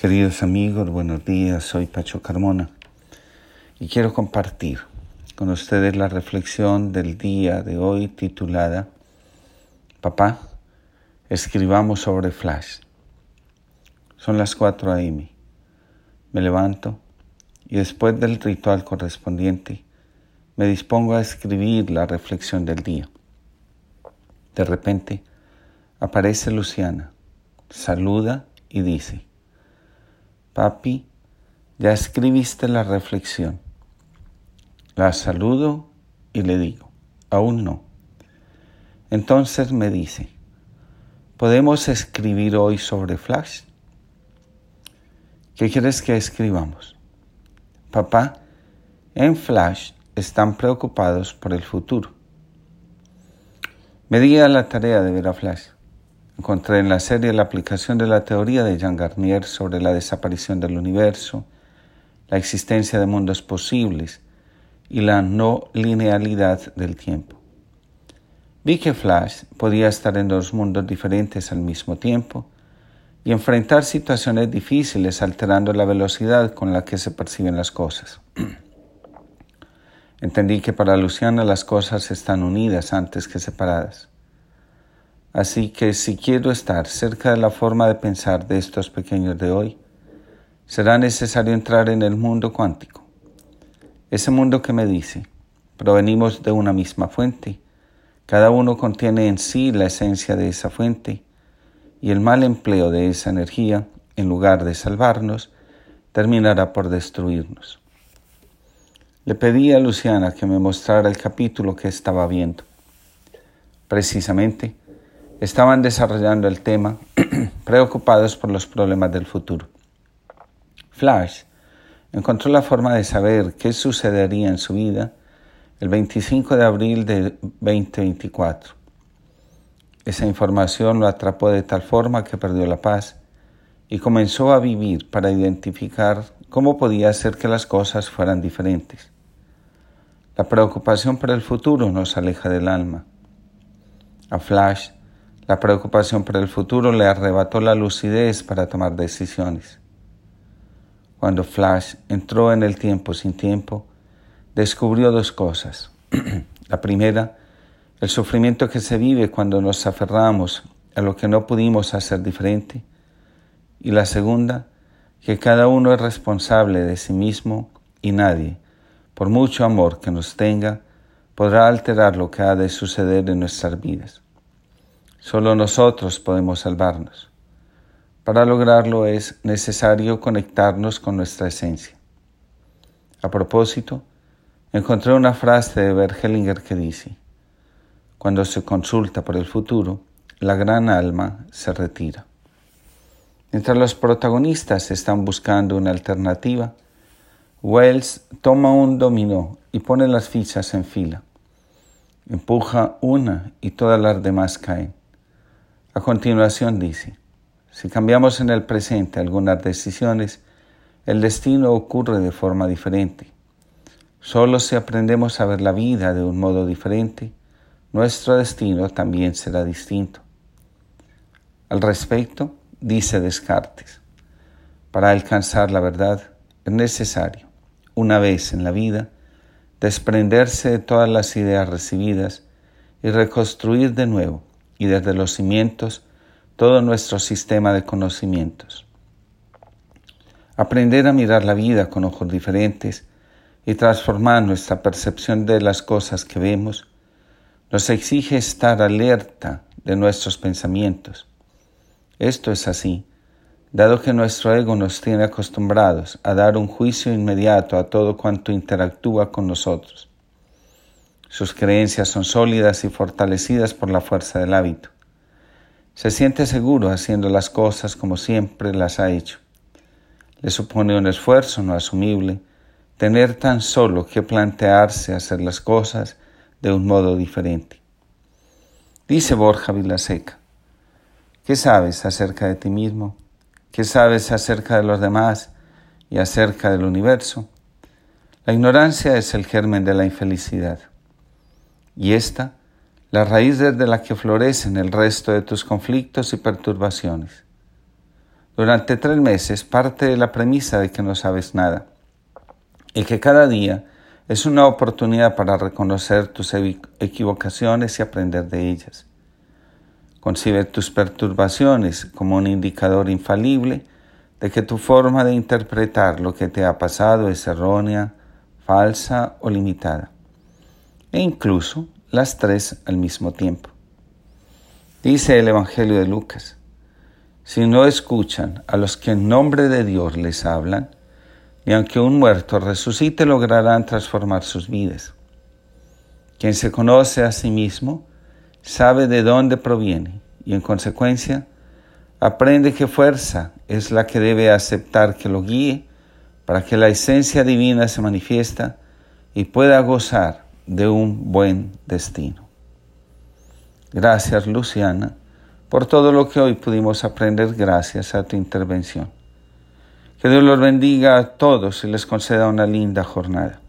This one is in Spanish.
Queridos amigos, buenos días, soy Pacho Carmona y quiero compartir con ustedes la reflexión del día de hoy titulada Papá, escribamos sobre Flash. Son las 4 a.m. Me levanto y después del ritual correspondiente me dispongo a escribir la reflexión del día. De repente aparece Luciana, saluda y dice, Papi, ya escribiste la reflexión. La saludo y le digo, aún no. Entonces me dice, ¿podemos escribir hoy sobre Flash? ¿Qué quieres que escribamos? Papá, en Flash están preocupados por el futuro. Me di a la tarea de ver a Flash. Encontré en la serie la aplicación de la teoría de Jean Garnier sobre la desaparición del universo, la existencia de mundos posibles y la no linealidad del tiempo. Vi que Flash podía estar en dos mundos diferentes al mismo tiempo y enfrentar situaciones difíciles alterando la velocidad con la que se perciben las cosas. Entendí que para Luciana las cosas están unidas antes que separadas. Así que si quiero estar cerca de la forma de pensar de estos pequeños de hoy, será necesario entrar en el mundo cuántico. Ese mundo que me dice, provenimos de una misma fuente, cada uno contiene en sí la esencia de esa fuente, y el mal empleo de esa energía, en lugar de salvarnos, terminará por destruirnos. Le pedí a Luciana que me mostrara el capítulo que estaba viendo. Precisamente, estaban desarrollando el tema preocupados por los problemas del futuro. Flash encontró la forma de saber qué sucedería en su vida el 25 de abril de 2024. Esa información lo atrapó de tal forma que perdió la paz y comenzó a vivir para identificar cómo podía hacer que las cosas fueran diferentes. La preocupación por el futuro nos aleja del alma. A Flash la preocupación por el futuro le arrebató la lucidez para tomar decisiones. Cuando Flash entró en el tiempo sin tiempo, descubrió dos cosas. la primera, el sufrimiento que se vive cuando nos aferramos a lo que no pudimos hacer diferente. Y la segunda, que cada uno es responsable de sí mismo y nadie, por mucho amor que nos tenga, podrá alterar lo que ha de suceder en nuestras vidas. Solo nosotros podemos salvarnos. Para lograrlo es necesario conectarnos con nuestra esencia. A propósito, encontré una frase de Bergelinger que dice, cuando se consulta por el futuro, la gran alma se retira. Mientras los protagonistas están buscando una alternativa, Wells toma un dominó y pone las fichas en fila. Empuja una y todas las demás caen. A continuación dice, si cambiamos en el presente algunas decisiones, el destino ocurre de forma diferente. Solo si aprendemos a ver la vida de un modo diferente, nuestro destino también será distinto. Al respecto, dice Descartes, para alcanzar la verdad es necesario, una vez en la vida, desprenderse de todas las ideas recibidas y reconstruir de nuevo y desde los cimientos todo nuestro sistema de conocimientos. Aprender a mirar la vida con ojos diferentes y transformar nuestra percepción de las cosas que vemos nos exige estar alerta de nuestros pensamientos. Esto es así, dado que nuestro ego nos tiene acostumbrados a dar un juicio inmediato a todo cuanto interactúa con nosotros. Sus creencias son sólidas y fortalecidas por la fuerza del hábito. Se siente seguro haciendo las cosas como siempre las ha hecho. Le supone un esfuerzo no asumible tener tan solo que plantearse hacer las cosas de un modo diferente. Dice Borja Vilaseca, ¿qué sabes acerca de ti mismo? ¿Qué sabes acerca de los demás y acerca del universo? La ignorancia es el germen de la infelicidad y esta la raíz desde la que florecen el resto de tus conflictos y perturbaciones. durante tres meses parte de la premisa de que no sabes nada y que cada día es una oportunidad para reconocer tus equivocaciones y aprender de ellas. Concibe tus perturbaciones como un indicador infalible de que tu forma de interpretar lo que te ha pasado es errónea, falsa o limitada, e incluso las tres al mismo tiempo. Dice el Evangelio de Lucas, si no escuchan a los que en nombre de Dios les hablan, y aunque un muerto resucite lograrán transformar sus vidas. Quien se conoce a sí mismo sabe de dónde proviene y en consecuencia aprende qué fuerza es la que debe aceptar que lo guíe para que la esencia divina se manifiesta y pueda gozar de un buen destino. Gracias, Luciana, por todo lo que hoy pudimos aprender gracias a tu intervención. Que Dios los bendiga a todos y les conceda una linda jornada.